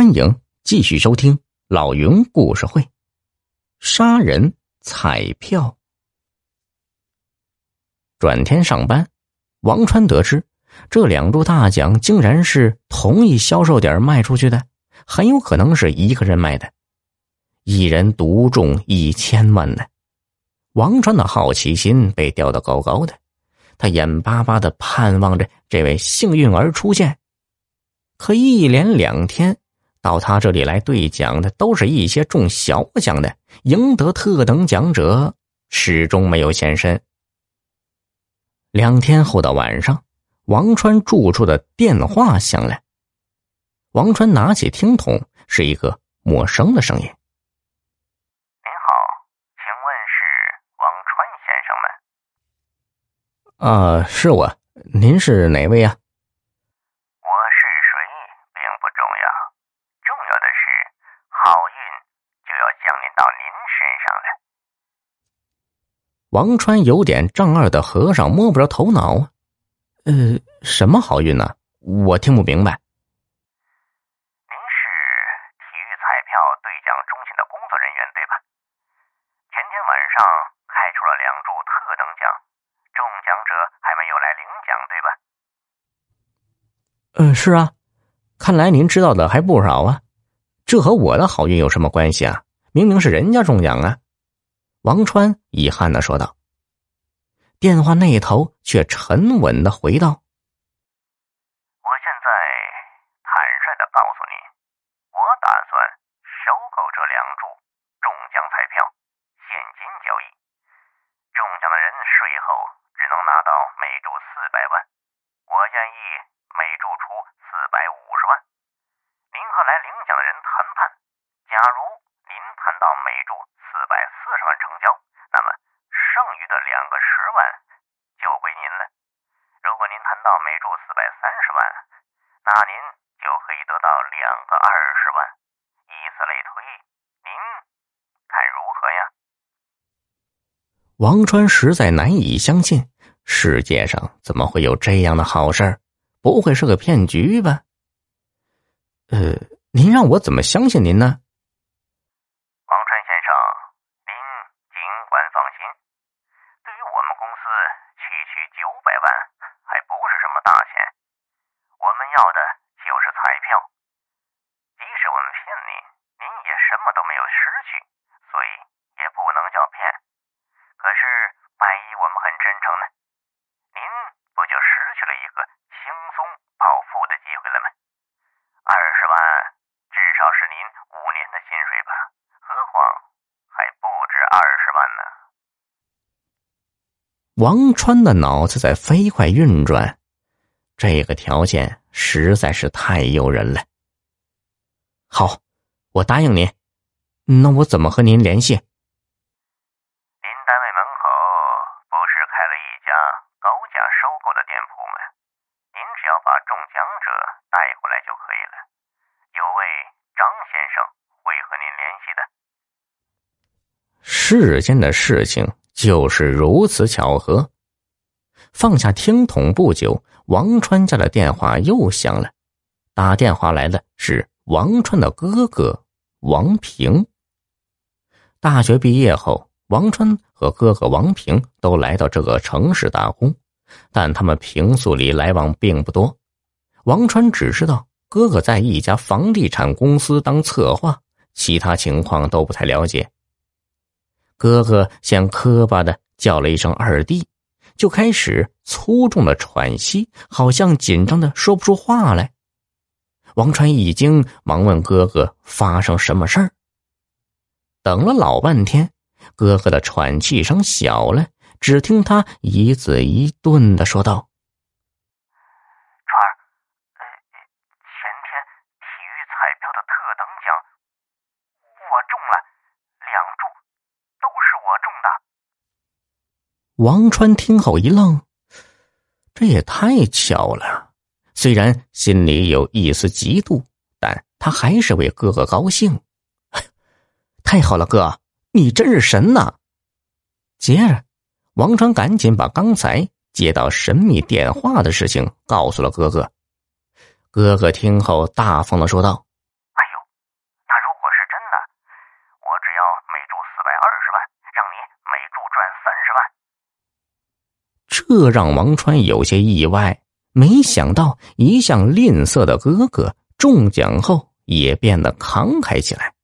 欢迎继续收听老云故事会。杀人彩票。转天上班，王川得知这两注大奖竟然是同一销售点卖出去的，很有可能是一个人卖的，一人独中一千万呢。王川的好奇心被吊得高高的，他眼巴巴的盼望着这位幸运儿出现。可一连两天，到他这里来兑奖的都是一些中小奖的，赢得特等奖者始终没有现身。两天后的晚上，王川住处的电话响了。王川拿起听筒，是一个陌生的声音：“您好，请问是王川先生吗？”“啊，是我，您是哪位呀？”王川有点丈二的和尚摸不着头脑啊，呃，什么好运呢？我听不明白。您是体育彩票兑奖中心的工作人员对吧？前天晚上开出了两注特等奖，中奖者还没有来领奖对吧？嗯，是啊，看来您知道的还不少啊。这和我的好运有什么关系啊？明明是人家中奖啊！王川遗憾的说道。电话那头却沉稳的回道：“我现在坦率的告诉你，我打算收购这两注中奖彩票，现金交易。中奖的人税后只能拿到每注四百万，我愿意每注出四百五十万。您和来领奖的人谈判，假如您谈到每注。”四百四十万成交，那么剩余的两个十万就归您了。如果您谈到每注四百三十万，那您就可以得到两个二十万，以此类推，您看如何呀？王川实在难以相信，世界上怎么会有这样的好事儿？不会是个骗局吧？呃，您让我怎么相信您呢？要的就是彩票，即使我们骗您，您也什么都没有失去，所以也不能叫骗。可是万一我们很真诚呢？您不就失去了一个轻松暴富的机会了吗？二十万至少是您五年的薪水吧？何况还不止二十万呢。王川的脑子在飞快运转，这个条件。实在是太诱人了。好，我答应您。那我怎么和您联系？您单位门口不是开了一家高价收购的店铺吗？您只要把中奖者带回来就可以了。有位张先生会和您联系的。世间的事情就是如此巧合。放下听筒不久。王川家的电话又响了，打电话来的是王川的哥哥王平。大学毕业后，王川和哥哥王平都来到这个城市打工，但他们平素里来往并不多。王川只知道哥哥在一家房地产公司当策划，其他情况都不太了解。哥哥先磕巴的叫了一声“二弟”。就开始粗重的喘息，好像紧张的说不出话来。王川一惊，忙问哥哥发生什么事儿。等了老半天，哥哥的喘气声小了，只听他一字一顿的说道。川儿，前天体育彩票的特等奖，我中了，两注，都是我中的王川听后一愣，这也太巧了。虽然心里有一丝嫉妒，但他还是为哥哥高兴。太好了哥你真是神呐。接着王川赶紧把刚才接到神秘电话的事情告诉了哥哥。哥哥听后大方的说道哎呦那如果是真的我只要每注四百二十万让你每注赚三十万。这让王川有些意外没想到一向吝啬的哥哥中奖后也变得慷慨起来。